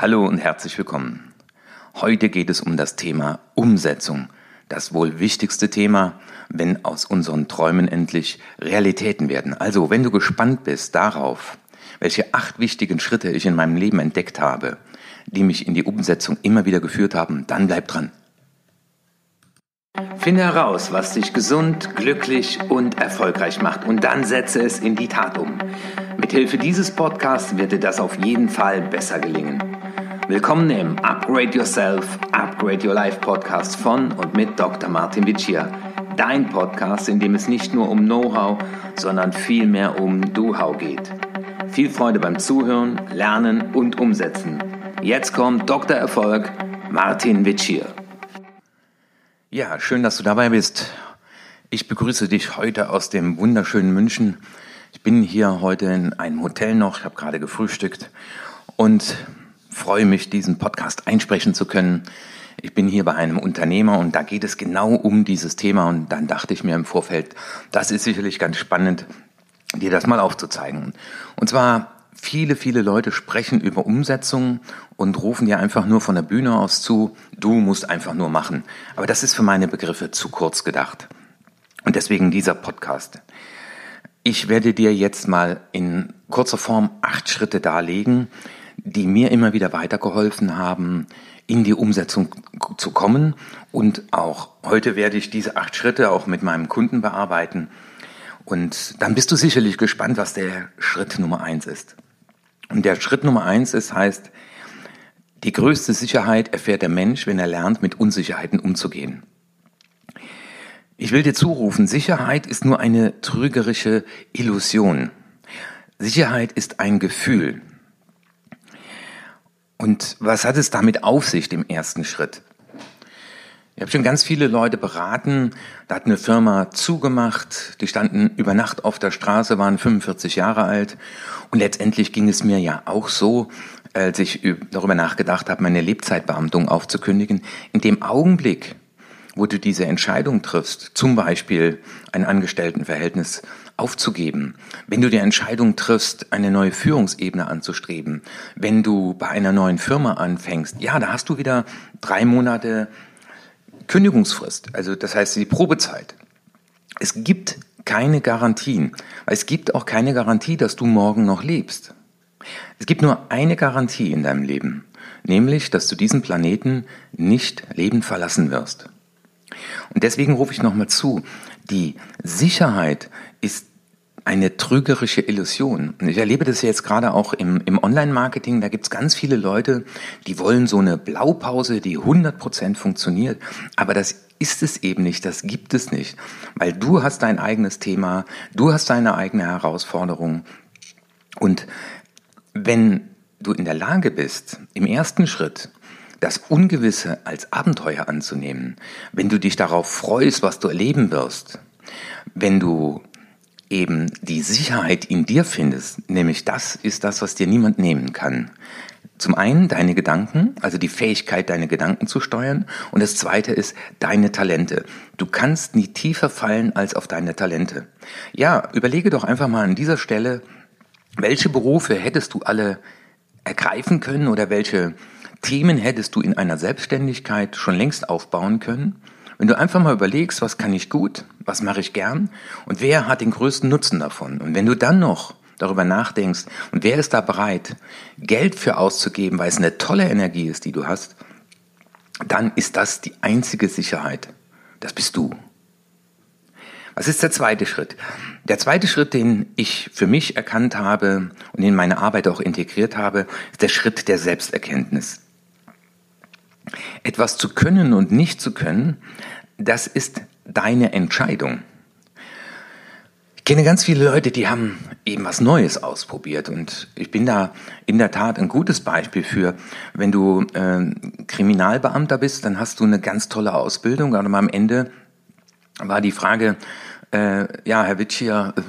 Hallo und herzlich willkommen. Heute geht es um das Thema Umsetzung, das wohl wichtigste Thema, wenn aus unseren Träumen endlich Realitäten werden. Also, wenn du gespannt bist darauf, welche acht wichtigen Schritte ich in meinem Leben entdeckt habe, die mich in die Umsetzung immer wieder geführt haben, dann bleib dran. Finde heraus, was dich gesund, glücklich und erfolgreich macht und dann setze es in die Tat um. Mithilfe dieses Podcasts wird dir das auf jeden Fall besser gelingen. Willkommen im Upgrade Yourself, Upgrade Your Life Podcast von und mit Dr. Martin Vicia. Dein Podcast, in dem es nicht nur um Know-how, sondern vielmehr um Do-How geht. Viel Freude beim Zuhören, Lernen und Umsetzen. Jetzt kommt Dr. Erfolg, Martin Vicia. Ja, schön, dass du dabei bist. Ich begrüße dich heute aus dem wunderschönen München. Ich bin hier heute in einem Hotel noch, ich habe gerade gefrühstückt und freue mich, diesen Podcast einsprechen zu können. Ich bin hier bei einem Unternehmer und da geht es genau um dieses Thema und dann dachte ich mir im Vorfeld, das ist sicherlich ganz spannend, dir das mal aufzuzeigen. Und zwar viele, viele Leute sprechen über Umsetzung und rufen dir einfach nur von der Bühne aus zu, du musst einfach nur machen. Aber das ist für meine Begriffe zu kurz gedacht. Und deswegen dieser Podcast. Ich werde dir jetzt mal in kurzer Form acht Schritte darlegen, die mir immer wieder weitergeholfen haben, in die Umsetzung zu kommen. Und auch heute werde ich diese acht Schritte auch mit meinem Kunden bearbeiten. Und dann bist du sicherlich gespannt, was der Schritt Nummer eins ist. Und der Schritt Nummer eins ist, heißt, die größte Sicherheit erfährt der Mensch, wenn er lernt, mit Unsicherheiten umzugehen. Ich will dir zurufen, Sicherheit ist nur eine trügerische Illusion. Sicherheit ist ein Gefühl. Und was hat es damit auf sich, dem ersten Schritt? Ich habe schon ganz viele Leute beraten, da hat eine Firma zugemacht, die standen über Nacht auf der Straße, waren 45 Jahre alt und letztendlich ging es mir ja auch so, als ich darüber nachgedacht habe, meine Lebzeitbeamtung aufzukündigen. In dem Augenblick, wo du diese Entscheidung triffst, zum Beispiel ein Angestelltenverhältnis aufzugeben, wenn du die Entscheidung triffst, eine neue Führungsebene anzustreben, wenn du bei einer neuen Firma anfängst, ja, da hast du wieder drei Monate Kündigungsfrist, also das heißt die Probezeit. Es gibt keine Garantien, es gibt auch keine Garantie, dass du morgen noch lebst. Es gibt nur eine Garantie in deinem Leben, nämlich, dass du diesen Planeten nicht lebend verlassen wirst. Und deswegen rufe ich nochmal zu, die Sicherheit ist eine trügerische Illusion. Ich erlebe das jetzt gerade auch im, im Online-Marketing. Da gibt es ganz viele Leute, die wollen so eine Blaupause, die 100% funktioniert. Aber das ist es eben nicht, das gibt es nicht. Weil du hast dein eigenes Thema, du hast deine eigene Herausforderung. Und wenn du in der Lage bist, im ersten Schritt das Ungewisse als Abenteuer anzunehmen, wenn du dich darauf freust, was du erleben wirst, wenn du eben die Sicherheit in dir findest, nämlich das ist das, was dir niemand nehmen kann. Zum einen deine Gedanken, also die Fähigkeit, deine Gedanken zu steuern. Und das zweite ist deine Talente. Du kannst nie tiefer fallen als auf deine Talente. Ja, überlege doch einfach mal an dieser Stelle, welche Berufe hättest du alle ergreifen können oder welche Themen hättest du in einer Selbstständigkeit schon längst aufbauen können? Wenn du einfach mal überlegst, was kann ich gut, was mache ich gern und wer hat den größten Nutzen davon? Und wenn du dann noch darüber nachdenkst und wer ist da bereit, Geld für auszugeben, weil es eine tolle Energie ist, die du hast, dann ist das die einzige Sicherheit. Das bist du. Was ist der zweite Schritt? Der zweite Schritt, den ich für mich erkannt habe und in meine Arbeit auch integriert habe, ist der Schritt der Selbsterkenntnis. Etwas zu können und nicht zu können, das ist deine Entscheidung. Ich kenne ganz viele Leute, die haben eben was Neues ausprobiert und ich bin da in der Tat ein gutes Beispiel für. Wenn du äh, Kriminalbeamter bist, dann hast du eine ganz tolle Ausbildung, aber am Ende war die Frage, äh, ja, Herr Witschier, äh,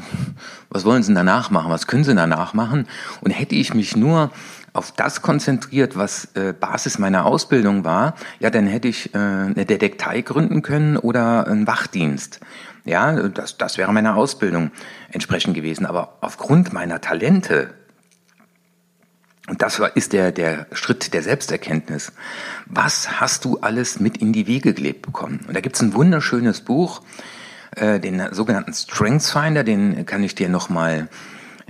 was wollen Sie danach machen? Was können Sie danach machen? Und hätte ich mich nur auf das konzentriert, was äh, Basis meiner Ausbildung war, ja, dann hätte ich äh, eine Detektei gründen können oder einen Wachdienst. Ja, das, das wäre meiner Ausbildung entsprechend gewesen. Aber aufgrund meiner Talente Und das ist der, der Schritt der Selbsterkenntnis. Was hast du alles mit in die Wege gelebt bekommen? Und da gibt's ein wunderschönes Buch, äh, den sogenannten Strengths Finder, den kann ich dir nochmal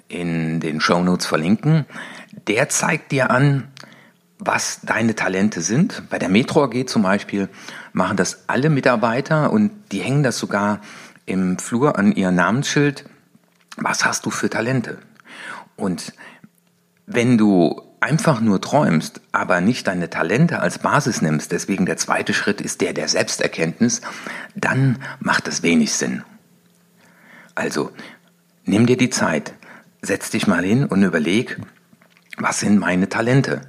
in den Show Notes verlinken. Der zeigt dir an, was deine Talente sind. Bei der Metro AG zum Beispiel machen das alle Mitarbeiter und die hängen das sogar im Flur an ihr Namensschild. Was hast du für Talente? Und wenn du einfach nur träumst, aber nicht deine Talente als Basis nimmst, deswegen der zweite Schritt ist der der Selbsterkenntnis, dann macht es wenig Sinn. Also, nimm dir die Zeit, setz dich mal hin und überleg, was sind meine Talente?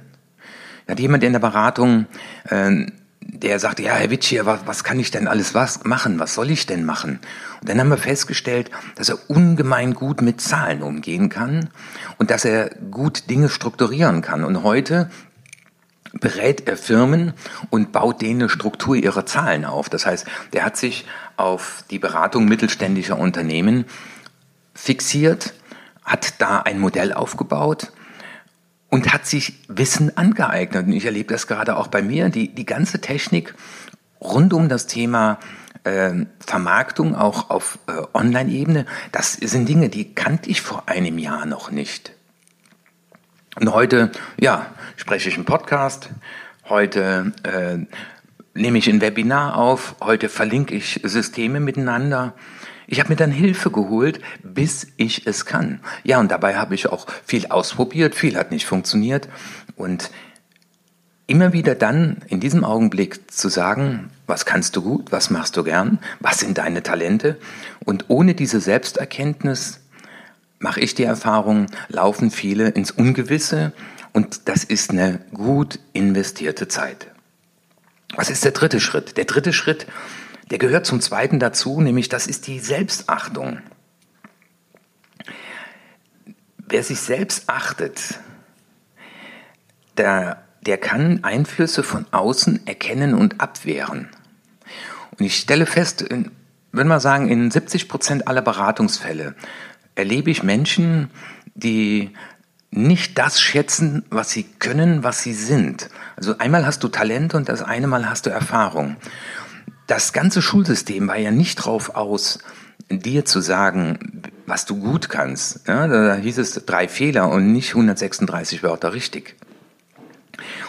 Hat jemand in der Beratung äh, der sagte, ja, Herr Witschier, was, was kann ich denn alles was machen? Was soll ich denn machen? Und dann haben wir festgestellt, dass er ungemein gut mit Zahlen umgehen kann und dass er gut Dinge strukturieren kann. Und heute berät er Firmen und baut denen eine Struktur ihrer Zahlen auf. Das heißt, der hat sich auf die Beratung mittelständischer Unternehmen fixiert, hat da ein Modell aufgebaut und hat sich Wissen angeeignet. Und ich erlebe das gerade auch bei mir, die, die ganze Technik rund um das Thema äh, Vermarktung, auch auf äh, Online-Ebene, das sind Dinge, die kannte ich vor einem Jahr noch nicht. Und heute, ja, spreche ich einen Podcast, heute äh, nehme ich ein Webinar auf, heute verlinke ich Systeme miteinander. Ich habe mir dann Hilfe geholt, bis ich es kann. Ja, und dabei habe ich auch viel ausprobiert, viel hat nicht funktioniert. Und immer wieder dann in diesem Augenblick zu sagen, was kannst du gut, was machst du gern, was sind deine Talente. Und ohne diese Selbsterkenntnis mache ich die Erfahrung, laufen viele ins Ungewisse und das ist eine gut investierte Zeit. Was ist der dritte Schritt? Der dritte Schritt der gehört zum zweiten dazu, nämlich das ist die Selbstachtung. Wer sich selbst achtet, der, der kann Einflüsse von außen erkennen und abwehren. Und ich stelle fest, in, würde mal sagen, in 70 Prozent aller Beratungsfälle erlebe ich Menschen, die nicht das schätzen, was sie können, was sie sind. Also einmal hast du Talent und das eine Mal hast du Erfahrung das ganze Schulsystem war ja nicht drauf aus, dir zu sagen, was du gut kannst. Ja, da hieß es drei Fehler und nicht 136 Wörter richtig.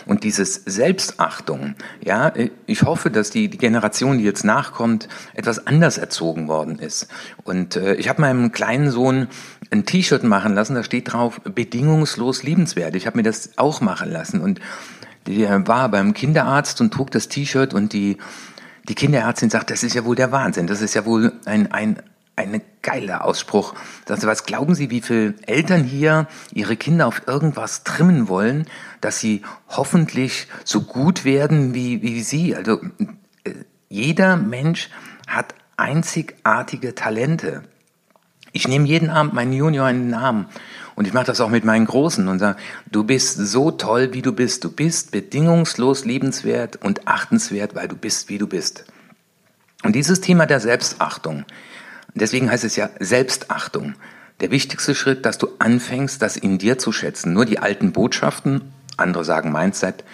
Und dieses Selbstachtung, ja, ich hoffe, dass die, die Generation, die jetzt nachkommt, etwas anders erzogen worden ist. Und äh, ich habe meinem kleinen Sohn ein T-Shirt machen lassen, da steht drauf, bedingungslos liebenswert. Ich habe mir das auch machen lassen. Und der war beim Kinderarzt und trug das T-Shirt und die die Kinderärztin sagt, das ist ja wohl der Wahnsinn, das ist ja wohl ein, ein, ein geiler Ausspruch. Sagt sie, was glauben Sie, wie viele Eltern hier ihre Kinder auf irgendwas trimmen wollen, dass sie hoffentlich so gut werden wie, wie Sie? Also äh, jeder Mensch hat einzigartige Talente. Ich nehme jeden Abend meinen Junior in den Arm und ich mache das auch mit meinen Großen und sage, du bist so toll, wie du bist. Du bist bedingungslos liebenswert und achtenswert, weil du bist, wie du bist. Und dieses Thema der Selbstachtung, deswegen heißt es ja Selbstachtung, der wichtigste Schritt, dass du anfängst, das in dir zu schätzen. Nur die alten Botschaften, andere sagen Mindset,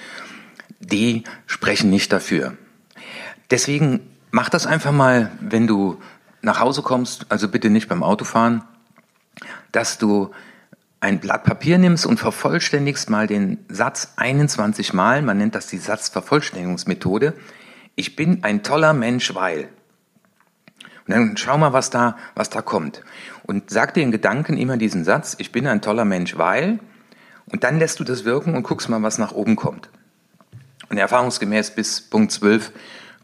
die sprechen nicht dafür. Deswegen mach das einfach mal, wenn du nach Hause kommst, also bitte nicht beim Autofahren, dass du ein Blatt Papier nimmst und vervollständigst mal den Satz 21 Mal, man nennt das die Satzvervollständigungsmethode, ich bin ein toller Mensch, weil. Und dann schau mal, was da, was da kommt. Und sag dir in Gedanken immer diesen Satz, ich bin ein toller Mensch, weil, und dann lässt du das wirken und guckst mal, was nach oben kommt. Und erfahrungsgemäß bis Punkt 12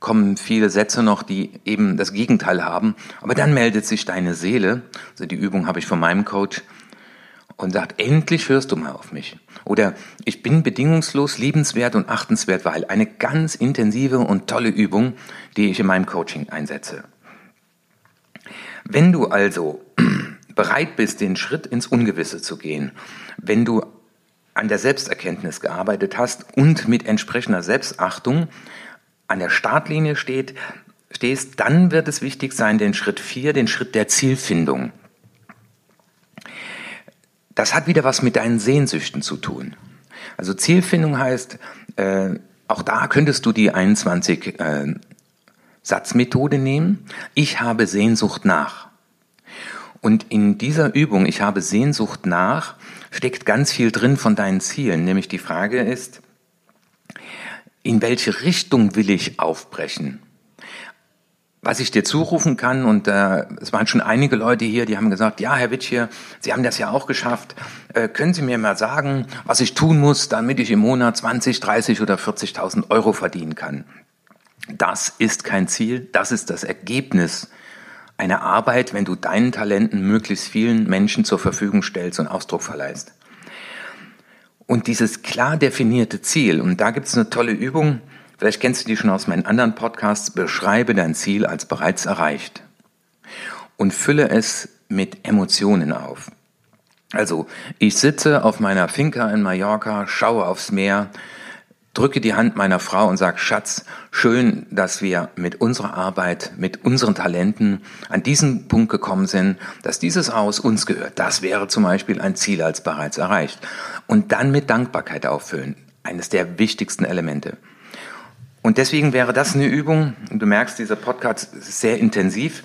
kommen viele Sätze noch, die eben das Gegenteil haben. Aber dann meldet sich deine Seele, also die Übung habe ich von meinem Coach, und sagt, endlich hörst du mal auf mich. Oder ich bin bedingungslos liebenswert und achtenswert, weil eine ganz intensive und tolle Übung, die ich in meinem Coaching einsetze. Wenn du also bereit bist, den Schritt ins Ungewisse zu gehen, wenn du an der Selbsterkenntnis gearbeitet hast und mit entsprechender Selbstachtung an der Startlinie steht, stehst, dann wird es wichtig sein, den Schritt 4, den Schritt der Zielfindung das hat wieder was mit deinen Sehnsüchten zu tun. Also Zielfindung heißt, äh, auch da könntest du die 21 äh, Satzmethode nehmen. Ich habe Sehnsucht nach. Und in dieser Übung, ich habe Sehnsucht nach, steckt ganz viel drin von deinen Zielen. Nämlich die Frage ist, in welche Richtung will ich aufbrechen? Was ich dir zurufen kann, und äh, es waren schon einige Leute hier, die haben gesagt, ja, Herr Witsch Sie haben das ja auch geschafft. Äh, können Sie mir mal sagen, was ich tun muss, damit ich im Monat 20, 30 oder 40.000 Euro verdienen kann? Das ist kein Ziel, das ist das Ergebnis einer Arbeit, wenn du deinen Talenten möglichst vielen Menschen zur Verfügung stellst und Ausdruck verleihst. Und dieses klar definierte Ziel, und da gibt es eine tolle Übung, vielleicht kennst du die schon aus meinen anderen Podcasts, beschreibe dein Ziel als bereits erreicht und fülle es mit Emotionen auf. Also, ich sitze auf meiner Finca in Mallorca, schaue aufs Meer, drücke die Hand meiner Frau und sage, Schatz, schön, dass wir mit unserer Arbeit, mit unseren Talenten an diesen Punkt gekommen sind, dass dieses Haus uns gehört. Das wäre zum Beispiel ein Ziel als bereits erreicht. Und dann mit Dankbarkeit auffüllen. Eines der wichtigsten Elemente. Und deswegen wäre das eine Übung, du merkst, dieser Podcast ist sehr intensiv,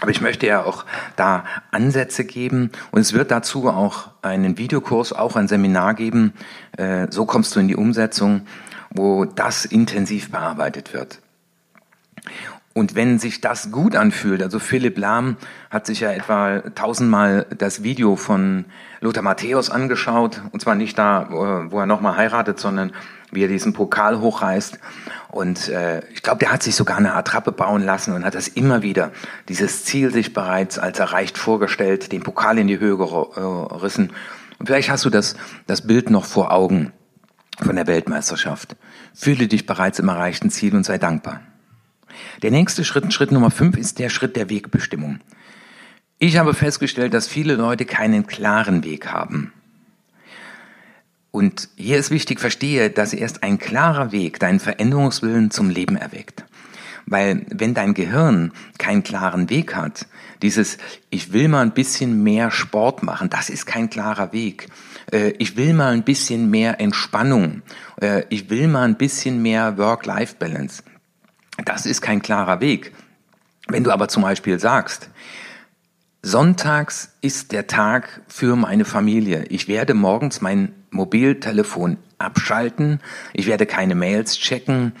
aber ich möchte ja auch da Ansätze geben und es wird dazu auch einen Videokurs, auch ein Seminar geben. Äh, so kommst du in die Umsetzung, wo das intensiv bearbeitet wird. Und wenn sich das gut anfühlt, also Philipp Lahm hat sich ja etwa tausendmal das Video von Lothar Matthäus angeschaut, und zwar nicht da, wo er nochmal heiratet, sondern wie er diesen Pokal hochreißt. Und äh, ich glaube, der hat sich sogar eine Attrappe bauen lassen und hat das immer wieder, dieses Ziel sich bereits als erreicht vorgestellt, den Pokal in die Höhe gerissen. Und vielleicht hast du das, das Bild noch vor Augen von der Weltmeisterschaft. Fühle dich bereits im erreichten Ziel und sei dankbar. Der nächste Schritt, Schritt Nummer fünf, ist der Schritt der Wegbestimmung. Ich habe festgestellt, dass viele Leute keinen klaren Weg haben. Und hier ist wichtig, verstehe, dass erst ein klarer Weg deinen Veränderungswillen zum Leben erweckt. Weil wenn dein Gehirn keinen klaren Weg hat, dieses Ich will mal ein bisschen mehr Sport machen, das ist kein klarer Weg. Äh, ich will mal ein bisschen mehr Entspannung. Äh, ich will mal ein bisschen mehr Work-Life-Balance. Das ist kein klarer Weg. Wenn du aber zum Beispiel sagst, Sonntags ist der Tag für meine Familie. Ich werde morgens mein Mobiltelefon abschalten, ich werde keine Mails checken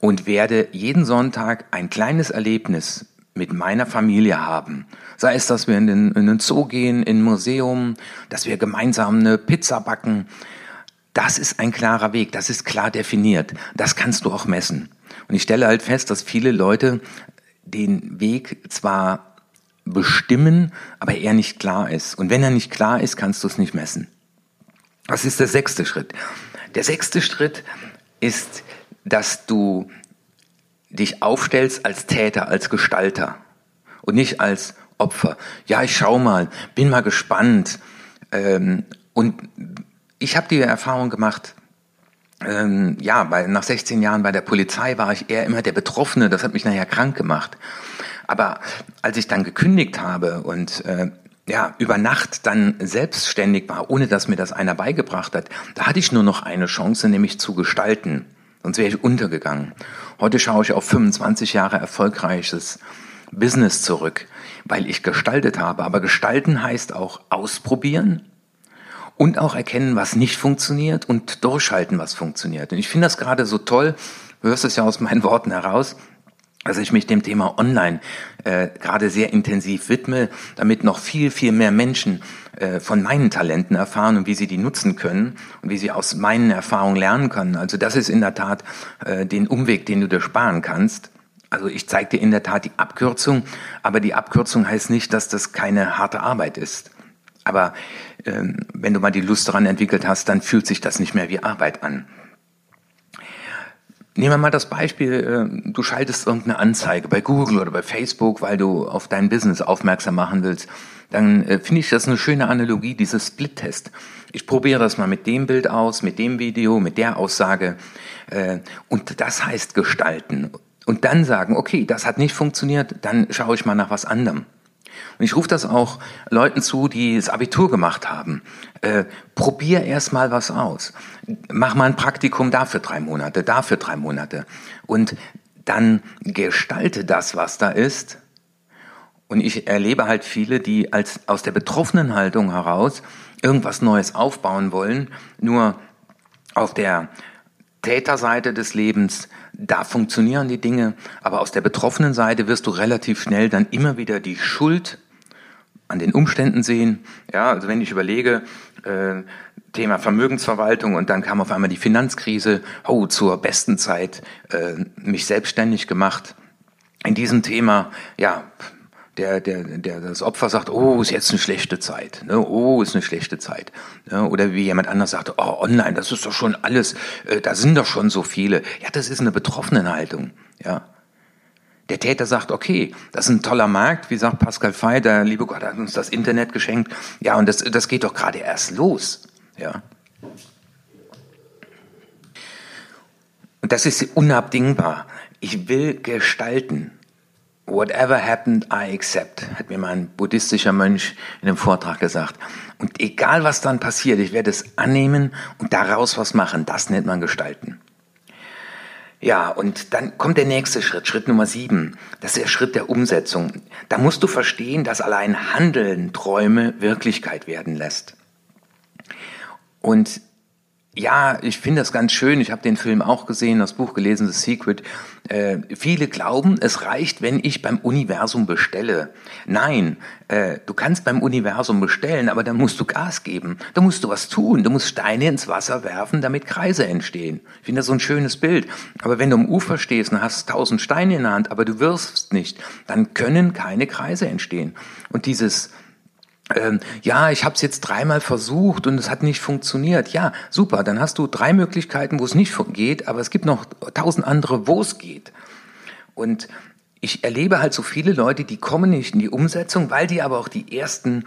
und werde jeden Sonntag ein kleines Erlebnis mit meiner Familie haben. Sei es, dass wir in den, in den Zoo gehen, in ein Museum, dass wir gemeinsam eine Pizza backen. Das ist ein klarer Weg, das ist klar definiert. Das kannst du auch messen. Und ich stelle halt fest, dass viele Leute den Weg zwar bestimmen, aber er nicht klar ist. Und wenn er nicht klar ist, kannst du es nicht messen. Was ist der sechste Schritt? Der sechste Schritt ist, dass du dich aufstellst als Täter, als Gestalter und nicht als Opfer. Ja, ich schau mal, bin mal gespannt. Ähm, und ich habe die Erfahrung gemacht, ähm, ja, bei, nach 16 Jahren bei der Polizei war ich eher immer der Betroffene, das hat mich nachher krank gemacht. Aber als ich dann gekündigt habe und äh, ja, über Nacht dann selbstständig war, ohne dass mir das einer beigebracht hat, da hatte ich nur noch eine Chance, nämlich zu gestalten. Sonst wäre ich untergegangen. Heute schaue ich auf 25 Jahre erfolgreiches Business zurück, weil ich gestaltet habe. Aber gestalten heißt auch ausprobieren und auch erkennen, was nicht funktioniert und durchhalten, was funktioniert. Und ich finde das gerade so toll, du hörst es ja aus meinen Worten heraus, dass ich mich dem Thema Online äh, gerade sehr intensiv widme, damit noch viel, viel mehr Menschen äh, von meinen Talenten erfahren und wie sie die nutzen können und wie sie aus meinen Erfahrungen lernen können. Also das ist in der Tat äh, den Umweg, den du dir sparen kannst. Also ich zeige dir in der Tat die Abkürzung, aber die Abkürzung heißt nicht, dass das keine harte Arbeit ist. Aber ähm, wenn du mal die Lust daran entwickelt hast, dann fühlt sich das nicht mehr wie Arbeit an. Nehmen wir mal das Beispiel, äh, du schaltest irgendeine Anzeige bei Google oder bei Facebook, weil du auf dein Business aufmerksam machen willst. Dann äh, finde ich das eine schöne Analogie, dieses Split-Test. Ich probiere das mal mit dem Bild aus, mit dem Video, mit der Aussage. Äh, und das heißt gestalten. Und dann sagen, okay, das hat nicht funktioniert, dann schaue ich mal nach was anderem. Und ich rufe das auch Leuten zu, die das Abitur gemacht haben. Äh, probier erst mal was aus. Mach mal ein Praktikum dafür drei Monate, dafür drei Monate. Und dann gestalte das, was da ist. Und ich erlebe halt viele, die als, aus der betroffenen Haltung heraus irgendwas Neues aufbauen wollen, nur auf der Täterseite des Lebens, da funktionieren die Dinge, aber aus der betroffenen Seite wirst du relativ schnell dann immer wieder die Schuld an den Umständen sehen. Ja, also wenn ich überlege, äh, Thema Vermögensverwaltung und dann kam auf einmal die Finanzkrise, oh, zur besten Zeit äh, mich selbstständig gemacht. In diesem Thema, ja, der, der, der das Opfer sagt, oh, ist jetzt eine schlechte Zeit, ne? oh, ist eine schlechte Zeit. Ne? Oder wie jemand anders sagt, oh, online, das ist doch schon alles, äh, da sind doch schon so viele. Ja, das ist eine Betroffenenhaltung. Ja. Der Täter sagt, okay, das ist ein toller Markt, wie sagt Pascal Fey, der liebe Gott hat uns das Internet geschenkt. Ja, und das, das geht doch gerade erst los. Ja. Und das ist unabdingbar. Ich will gestalten. Whatever happened, I accept, hat mir mein buddhistischer Mönch in einem Vortrag gesagt. Und egal was dann passiert, ich werde es annehmen und daraus was machen. Das nennt man gestalten. Ja, und dann kommt der nächste Schritt, Schritt Nummer sieben. Das ist der Schritt der Umsetzung. Da musst du verstehen, dass allein Handeln Träume Wirklichkeit werden lässt. Und ja, ich finde das ganz schön. Ich habe den Film auch gesehen, das Buch gelesen, The Secret. Äh, viele glauben, es reicht, wenn ich beim Universum bestelle. Nein, äh, du kannst beim Universum bestellen, aber dann musst du Gas geben. Da musst du was tun. Du musst Steine ins Wasser werfen, damit Kreise entstehen. Ich finde das so ein schönes Bild. Aber wenn du am Ufer stehst und hast tausend Steine in der Hand, aber du wirfst nicht, dann können keine Kreise entstehen. Und dieses ähm, ja, ich habe es jetzt dreimal versucht und es hat nicht funktioniert. Ja, super, dann hast du drei Möglichkeiten, wo es nicht geht, aber es gibt noch tausend andere, wo es geht. Und ich erlebe halt so viele Leute, die kommen nicht in die Umsetzung, weil die aber auch die ersten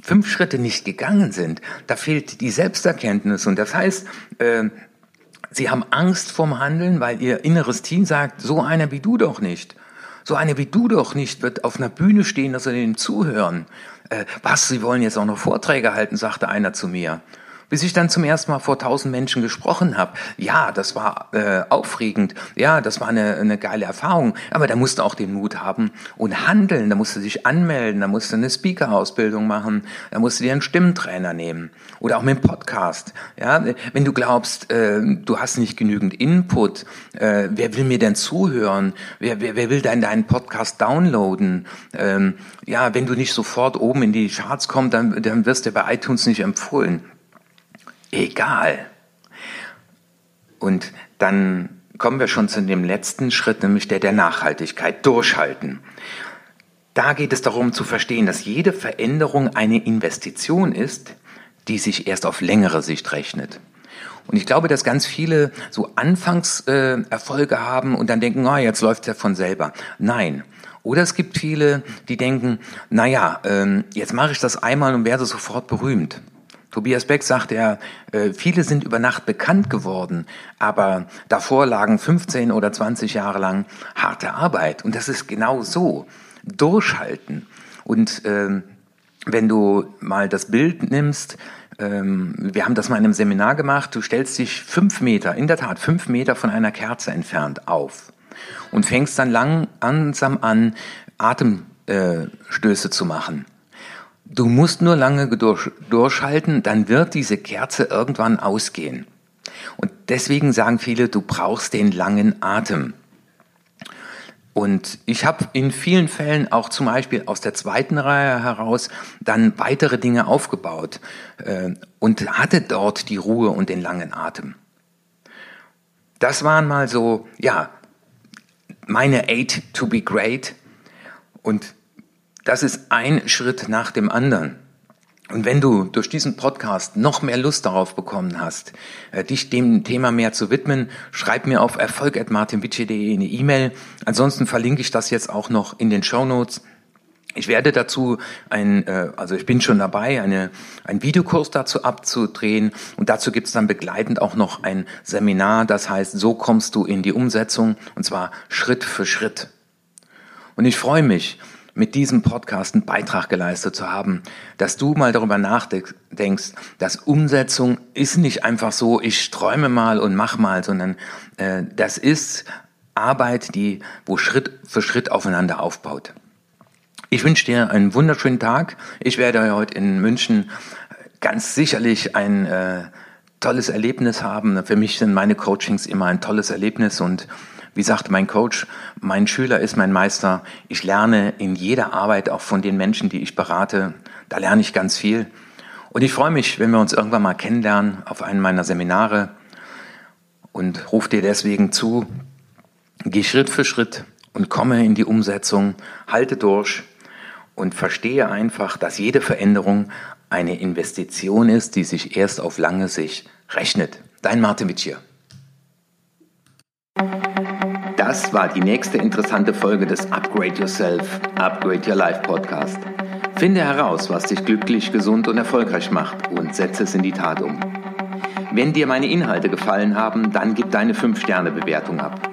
fünf Schritte nicht gegangen sind. Da fehlt die Selbsterkenntnis und das heißt, äh, sie haben Angst vorm Handeln, weil ihr inneres Team sagt, so einer wie du doch nicht. So einer wie du doch nicht wird auf einer Bühne stehen, dass er denen zuhören. Äh, was, Sie wollen jetzt auch noch Vorträge halten, sagte einer zu mir bis ich dann zum ersten Mal vor tausend Menschen gesprochen habe. Ja, das war äh, aufregend. Ja, das war eine, eine geile Erfahrung. Aber da musste auch den Mut haben und handeln. Da musste sich anmelden. Da musste eine Speaker-Ausbildung machen. Da musste dir einen Stimmtrainer nehmen. Oder auch mit dem Podcast. Ja, wenn du glaubst, äh, du hast nicht genügend Input, äh, wer will mir denn zuhören? Wer, wer, wer will denn deinen Podcast downloaden? Ähm, ja, wenn du nicht sofort oben in die Charts kommst, dann, dann wirst du bei iTunes nicht empfohlen egal. Und dann kommen wir schon zu dem letzten Schritt, nämlich der der Nachhaltigkeit, durchhalten. Da geht es darum zu verstehen, dass jede Veränderung eine Investition ist, die sich erst auf längere Sicht rechnet. Und ich glaube, dass ganz viele so Anfangserfolge äh, haben und dann denken, ah, jetzt läuft es ja von selber. Nein. Oder es gibt viele, die denken, naja, ähm, jetzt mache ich das einmal und werde sofort berühmt. Tobias Beck sagt er, äh, viele sind über Nacht bekannt geworden, aber davor lagen 15 oder 20 Jahre lang harte Arbeit. Und das ist genau so. Durchhalten. Und ähm, wenn du mal das Bild nimmst, ähm, wir haben das mal in einem Seminar gemacht, du stellst dich fünf Meter, in der Tat fünf Meter von einer Kerze entfernt auf und fängst dann langsam an, Atemstöße zu machen. Du musst nur lange durch, durchhalten, dann wird diese Kerze irgendwann ausgehen. Und deswegen sagen viele, du brauchst den langen Atem. Und ich habe in vielen Fällen auch zum Beispiel aus der zweiten Reihe heraus dann weitere Dinge aufgebaut äh, und hatte dort die Ruhe und den langen Atem. Das waren mal so, ja, meine Eight to be great. Und das ist ein Schritt nach dem anderen. Und wenn du durch diesen Podcast noch mehr Lust darauf bekommen hast, äh, dich dem Thema mehr zu widmen, schreib mir auf erfolg.martinwitsche.de eine E-Mail. Ansonsten verlinke ich das jetzt auch noch in den Show Notes. Ich werde dazu ein, äh, also ich bin schon dabei, eine, einen Videokurs dazu abzudrehen und dazu gibt es dann begleitend auch noch ein Seminar, das heißt, so kommst du in die Umsetzung und zwar Schritt für Schritt. Und ich freue mich, mit diesem Podcast einen Beitrag geleistet zu haben, dass du mal darüber nachdenkst, dass Umsetzung ist nicht einfach so, ich träume mal und mach mal, sondern äh, das ist Arbeit, die wo Schritt für Schritt aufeinander aufbaut. Ich wünsche dir einen wunderschönen Tag. Ich werde heute in München ganz sicherlich ein äh, tolles Erlebnis haben. Für mich sind meine Coachings immer ein tolles Erlebnis und wie sagt mein Coach, mein Schüler ist mein Meister. Ich lerne in jeder Arbeit, auch von den Menschen, die ich berate, da lerne ich ganz viel. Und ich freue mich, wenn wir uns irgendwann mal kennenlernen auf einem meiner Seminare und rufe dir deswegen zu, geh Schritt für Schritt und komme in die Umsetzung, halte durch und verstehe einfach, dass jede Veränderung eine Investition ist, die sich erst auf lange Sicht rechnet. Dein Martin Witsch Das war die nächste interessante Folge des Upgrade Yourself, Upgrade Your Life Podcast. Finde heraus, was dich glücklich, gesund und erfolgreich macht und setze es in die Tat um. Wenn dir meine Inhalte gefallen haben, dann gib deine 5-Sterne-Bewertung ab.